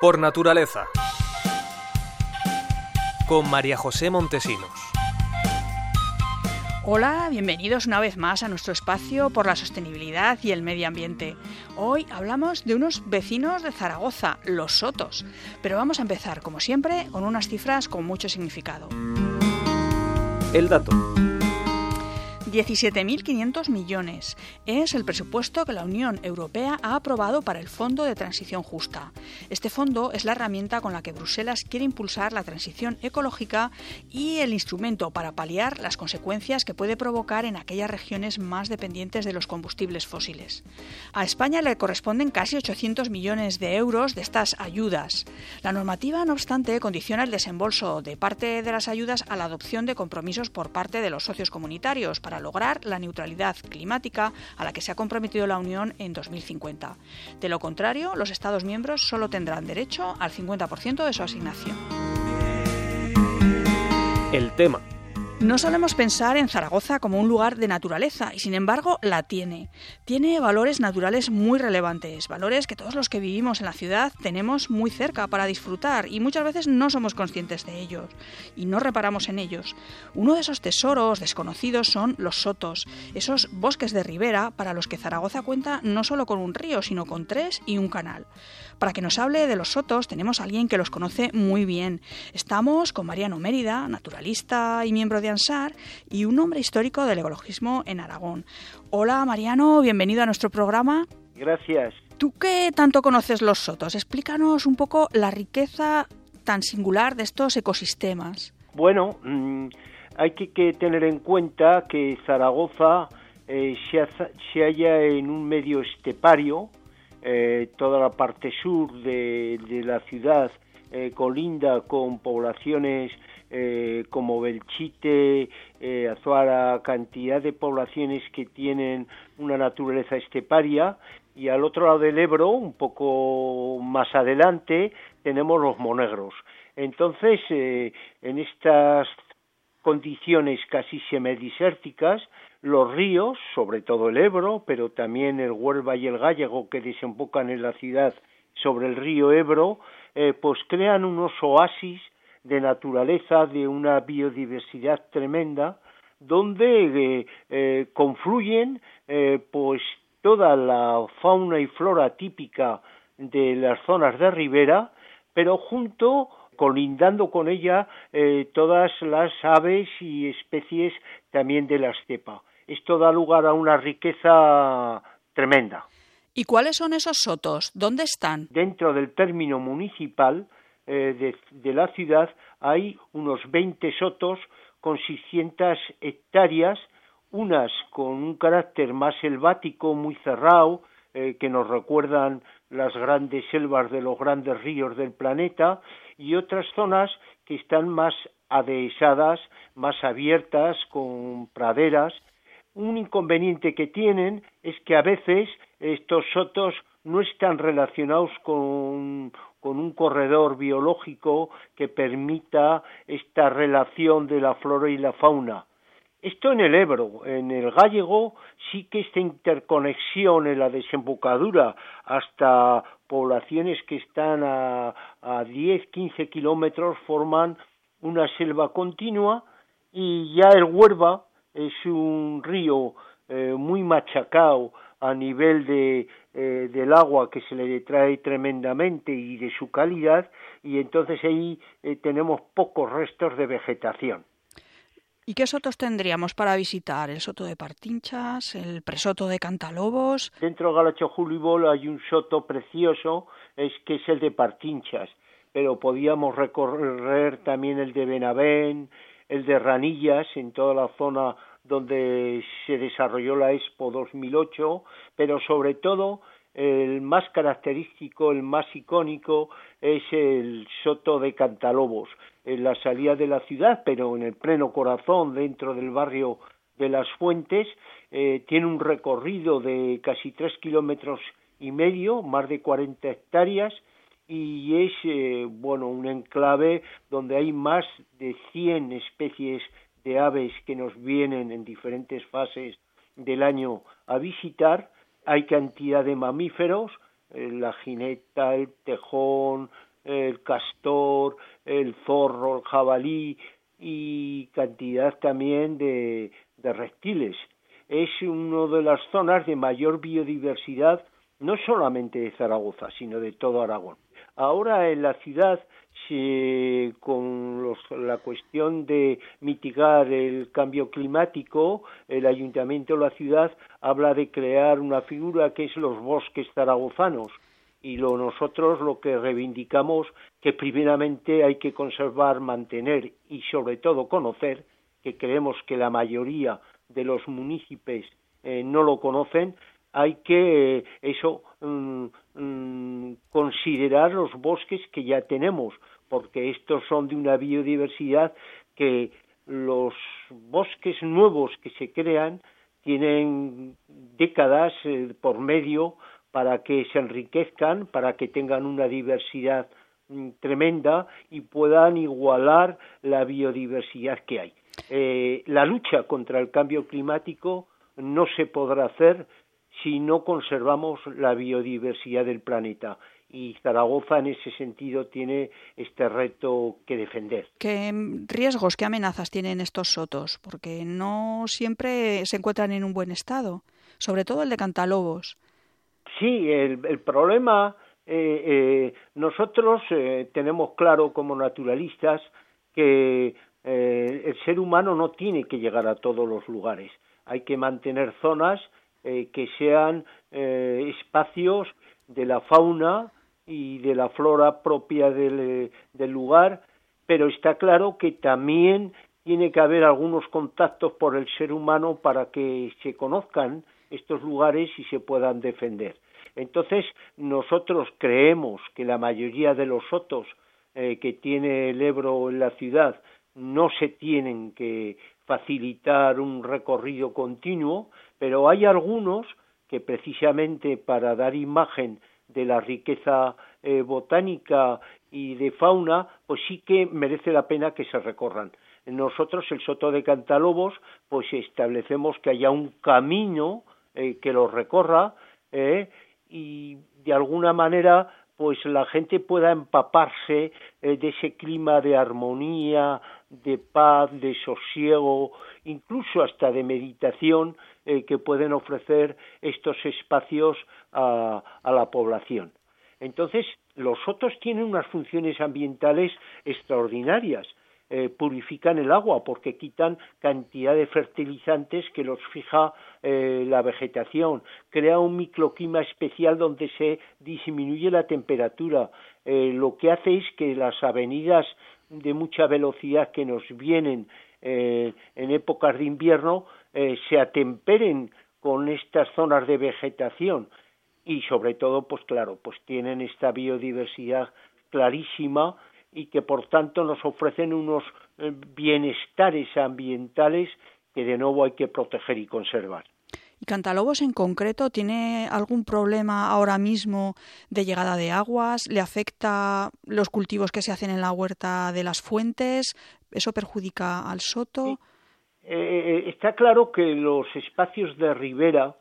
Por naturaleza. Con María José Montesinos. Hola, bienvenidos una vez más a nuestro espacio por la sostenibilidad y el medio ambiente. Hoy hablamos de unos vecinos de Zaragoza, los Sotos, pero vamos a empezar, como siempre, con unas cifras con mucho significado. El dato. 17.500 millones es el presupuesto que la Unión Europea ha aprobado para el Fondo de Transición Justa. Este fondo es la herramienta con la que Bruselas quiere impulsar la transición ecológica y el instrumento para paliar las consecuencias que puede provocar en aquellas regiones más dependientes de los combustibles fósiles. A España le corresponden casi 800 millones de euros de estas ayudas. La normativa, no obstante, condiciona el desembolso de parte de las ayudas a la adopción de compromisos por parte de los socios comunitarios para lograr la neutralidad climática a la que se ha comprometido la Unión en 2050. De lo contrario, los Estados miembros solo tendrán derecho al 50% de su asignación. El tema. No solemos pensar en Zaragoza como un lugar de naturaleza y sin embargo la tiene. Tiene valores naturales muy relevantes, valores que todos los que vivimos en la ciudad tenemos muy cerca para disfrutar y muchas veces no somos conscientes de ellos y no reparamos en ellos. Uno de esos tesoros desconocidos son los sotos, esos bosques de ribera para los que Zaragoza cuenta no solo con un río, sino con tres y un canal. Para que nos hable de los sotos tenemos a alguien que los conoce muy bien. Estamos con Mariano Mérida, naturalista y miembro de ANSAR, y un hombre histórico del ecologismo en Aragón. Hola Mariano, bienvenido a nuestro programa. Gracias. ¿Tú qué tanto conoces los sotos? Explícanos un poco la riqueza tan singular de estos ecosistemas. Bueno, mm, hay que, tener en cuenta que Zaragoza eh, se, se halla en un medio estepario, eh, toda la parte sur de, la ciudad eh, colinda con poblaciones eh, como Belchite, Azuara, cantidad de poblaciones que tienen una naturaleza esteparia y al otro lado del Ebro, un poco más adelante, tenemos los monegros. Entonces, en estas condiciones casi semidesérticas, los ríos, sobre todo el Ebro, pero también el Huelva y el Gallego que desembocan en la ciudad sobre el río Ebro, eh, pues crean unos oasis de naturaleza, de una biodiversidad tremenda, donde eh, eh, confluyen pues toda la fauna y flora típica de las zonas de ribera, pero junto colindando con ella todas las aves y especies también de la estepa esto da lugar a una riqueza tremenda. ¿Y cuáles son esos sotos? ¿Dónde están? Dentro del término municipal eh, de, la ciudad hay unos 20 sotos con 600 hectáreas, unas con un carácter más selvático, muy cerrado, eh, que nos recuerdan las grandes selvas de los grandes ríos del planeta, y otras zonas que están más adhesadas, más abiertas, con praderas, un inconveniente que tienen es que a veces estos sotos no están relacionados con, un corredor biológico que permita esta relación de la flora y la fauna. Esto en el Ebro, en el Gallego sí que esta interconexión en la desembocadura hasta poblaciones que están a, a 10, 15 kilómetros forman una selva continua y ya el Huerva es un río eh, muy machacado a nivel de, eh, del agua que se le detrae tremendamente y de su calidad y entonces ahí eh, tenemos pocos restos de vegetación. ¿Y qué sotos tendríamos para visitar? ¿El soto de Partinchas? ¿El presoto de Cantalobos? Dentro de Galacho Julibol hay un soto precioso, es que es el de Partinchas, pero podíamos recorrer también el de Benavén, el de Ranillas en toda la zona donde se desarrolló la Expo 2008, pero sobre todo el más característico, el más icónico es el Soto de Cantalobos, en la salida de la ciudad, pero en el pleno corazón, dentro del barrio de las Fuentes, eh, tiene un recorrido de casi tres kilómetros y medio, más de 40 hectáreas, y es eh, bueno un enclave donde hay más de 100 especies de aves que nos vienen en diferentes fases del año a visitar hay cantidad de mamíferos eh, la jineta el tejón el castor, el zorro, el jabalí y cantidad también de, reptiles. Es una de las zonas de mayor biodiversidad, no solamente de Zaragoza, sino de todo Aragón. Ahora en la ciudad, con la cuestión de mitigar el cambio climático, el ayuntamiento de la ciudad habla de crear una figura que es los bosques zaragozanos. Y lo, nosotros lo que reivindicamos que primeramente hay que conservar, mantener y sobre todo conocer, que creemos que la mayoría de los municipios eh, no lo conocen, hay que eh, eso mm, mm, considerar los bosques que ya tenemos, porque estos son de una biodiversidad que los bosques nuevos que se crean tienen décadas eh, por medio para que se enriquezcan, para que tengan una diversidad mm, tremenda y puedan igualar la biodiversidad que hay. Eh, la lucha contra el cambio climático no se podrá hacer si no conservamos la biodiversidad del planeta y Zaragoza en ese sentido tiene este reto que defender. ¿Qué riesgos, qué amenazas tienen estos sotos? Porque no siempre se encuentran en un buen estado, sobre todo el de Cantalobos. Sí, el, problema, eh, eh, nosotros eh, tenemos claro como naturalistas que el ser humano no tiene que llegar a todos los lugares. Hay que mantener zonas que sean espacios de la fauna y de la flora propia del, del lugar, pero está claro que también tiene que haber algunos contactos por el ser humano para que se conozcan estos lugares y se puedan defender. Entonces, nosotros creemos que la mayoría de los sotos eh, que tiene el Ebro en la ciudad no se tienen que facilitar un recorrido continuo, pero hay algunos que precisamente para dar imagen de la riqueza eh, botánica y de fauna, pues sí que merece la pena que se recorran. Nosotros, el Soto de Cantalobos, pues establecemos que haya un camino eh, que lo recorra eh, y de alguna manera pues la gente pueda empaparse eh, de ese clima de armonía, de paz, de sosiego, incluso hasta de meditación eh, que pueden ofrecer estos espacios a, a la población. Entonces, los sotos tienen unas funciones ambientales extraordinarias. Eh, purifican el agua porque quitan cantidad de fertilizantes que los fija eh, la vegetación, crea un microclima especial donde se disminuye la temperatura, eh, lo que hace es que las avenidas de mucha velocidad que nos vienen en épocas de invierno se atemperen con estas zonas de vegetación. Y sobre todo pues claro pues tienen esta biodiversidad clarísima y que por tanto nos ofrecen unos eh, bienestares ambientales que de nuevo hay que proteger y conservar. ¿Y Cantalobos en concreto tiene algún problema ahora mismo de llegada de aguas? ¿Le afecta los cultivos que se hacen en la huerta de las fuentes? ¿Eso perjudica al soto? Eh, eh, está claro que los espacios de ribera,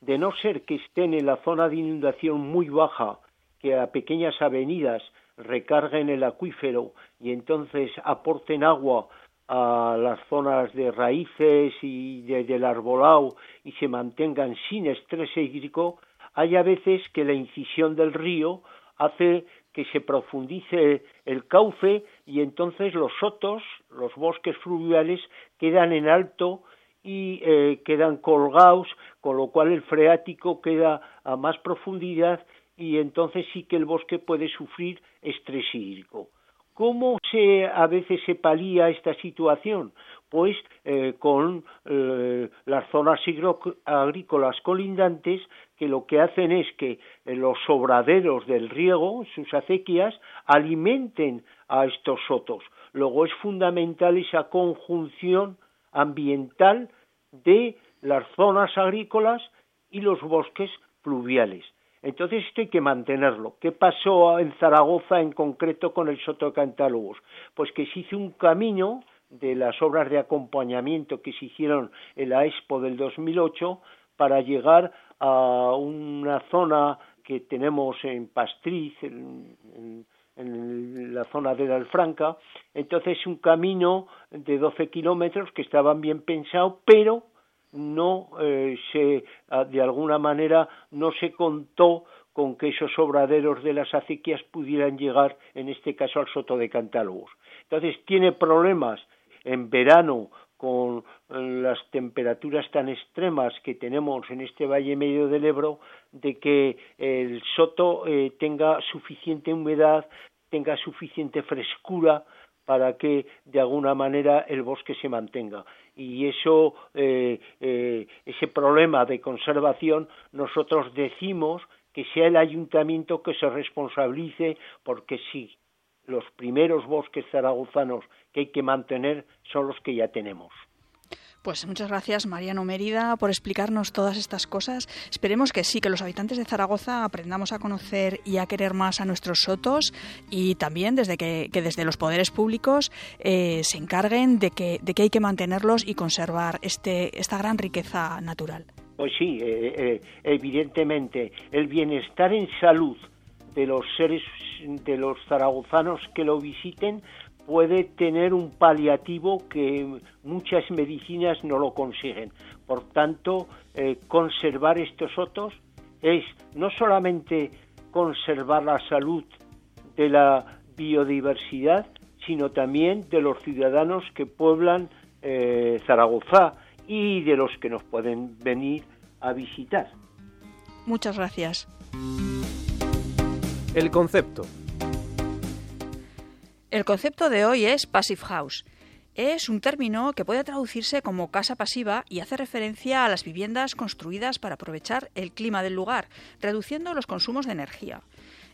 de no ser que estén en la zona de inundación muy baja, que a pequeñas avenidas recarguen el acuífero y entonces aporten agua a las zonas de raíces y del arbolado y se mantengan sin estrés hídrico, hay a veces que la incisión del río hace que se profundice el cauce y entonces los sotos, los bosques fluviales, quedan en alto y eh, quedan colgados, con lo cual el freático queda a más profundidad y entonces sí que el bosque puede sufrir estrés hídrico. ¿Cómo se, a veces se palía esta situación? Pues eh, con eh, las zonas agrícolas colindantes que lo que hacen es que eh, los sobraderos del riego, sus acequias, alimenten a estos sotos. Luego es fundamental esa conjunción ambiental de las zonas agrícolas y los bosques pluviales. Entonces esto hay que mantenerlo. ¿Qué pasó en Zaragoza en concreto con el Soto de Cantálogos? Pues que se hizo un camino de las obras de acompañamiento que se hicieron en la Expo del 2008 para llegar a una zona que tenemos en Pastriz, en, la zona de la Alfranca. Entonces, un camino de 12 kilómetros que estaban bien pensados, pero no eh, se, ah, de alguna manera, no se contó con que esos obraderos de las acequias pudieran llegar, en este caso, al Soto de Cantálogos. Entonces, tiene problemas en verano con las temperaturas tan extremas que tenemos en este valle medio del Ebro, de que el soto eh, tenga suficiente humedad, tenga suficiente frescura para que de alguna manera el bosque se mantenga y eso eh, eh, ese problema de conservación nosotros decimos que sea el ayuntamiento que se responsabilice porque si los primeros bosques zaragozanos que hay que mantener son los que ya tenemos. Pues muchas gracias Mariano Mérida por explicarnos todas estas cosas. Esperemos que sí, que los habitantes de Zaragoza aprendamos a conocer y a querer más a nuestros sotos y también desde que, desde los poderes públicos eh, se encarguen de que, de que hay que mantenerlos y conservar este, esta gran riqueza natural. Pues sí, eh, eh, evidentemente el bienestar en salud de los seres de los zaragozanos que lo visiten puede tener un paliativo que muchas medicinas no lo consiguen. Por tanto, eh, conservar estos otros es no solamente conservar la salud de la biodiversidad, sino también de los ciudadanos que pueblan eh, Zaragoza y de los que nos pueden venir a visitar. Muchas gracias. El concepto. El concepto de hoy es Passive House. Es un término que puede traducirse como casa pasiva y hace referencia a las viviendas construidas para aprovechar el clima del lugar, reduciendo los consumos de energía.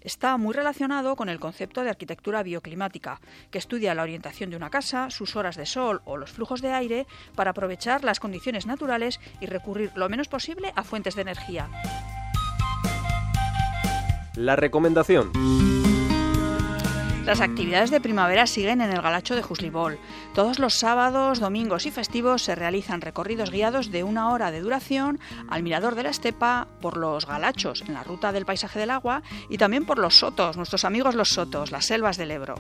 Está muy relacionado con el concepto de arquitectura bioclimática, que estudia la orientación de una casa, sus horas de sol o los flujos de aire para aprovechar las condiciones naturales y recurrir lo menos posible a fuentes de energía. La recomendación. Las actividades de primavera siguen en el Galacho de Juslibol. Todos los sábados, domingos y festivos se realizan recorridos guiados de una hora de duración al Mirador de la Estepa por los Galachos en la ruta del paisaje del agua y también por los sotos, nuestros amigos los sotos, las selvas del Ebro.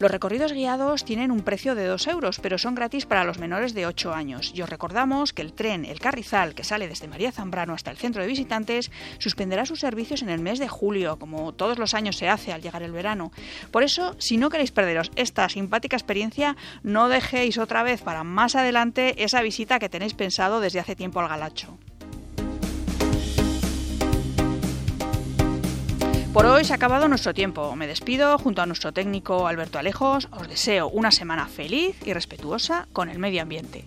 Los recorridos guiados tienen un precio de 2 euros, pero son gratis para los menores de 8 años. Y os recordamos que el tren El Carrizal, que sale desde María Zambrano hasta el centro de visitantes, suspenderá sus servicios en el mes de julio, como todos los años se hace al llegar el verano. Por si no queréis perderos esta simpática experiencia, no dejéis otra vez para más adelante esa visita que tenéis pensado desde hace tiempo al Galacho. Por hoy se ha acabado nuestro tiempo. Me despido junto a nuestro técnico Alberto Alejos. Os deseo una semana feliz y respetuosa con el medio ambiente.